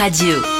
Radio.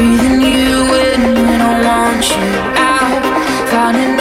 Breathing you in when I want you out. Finding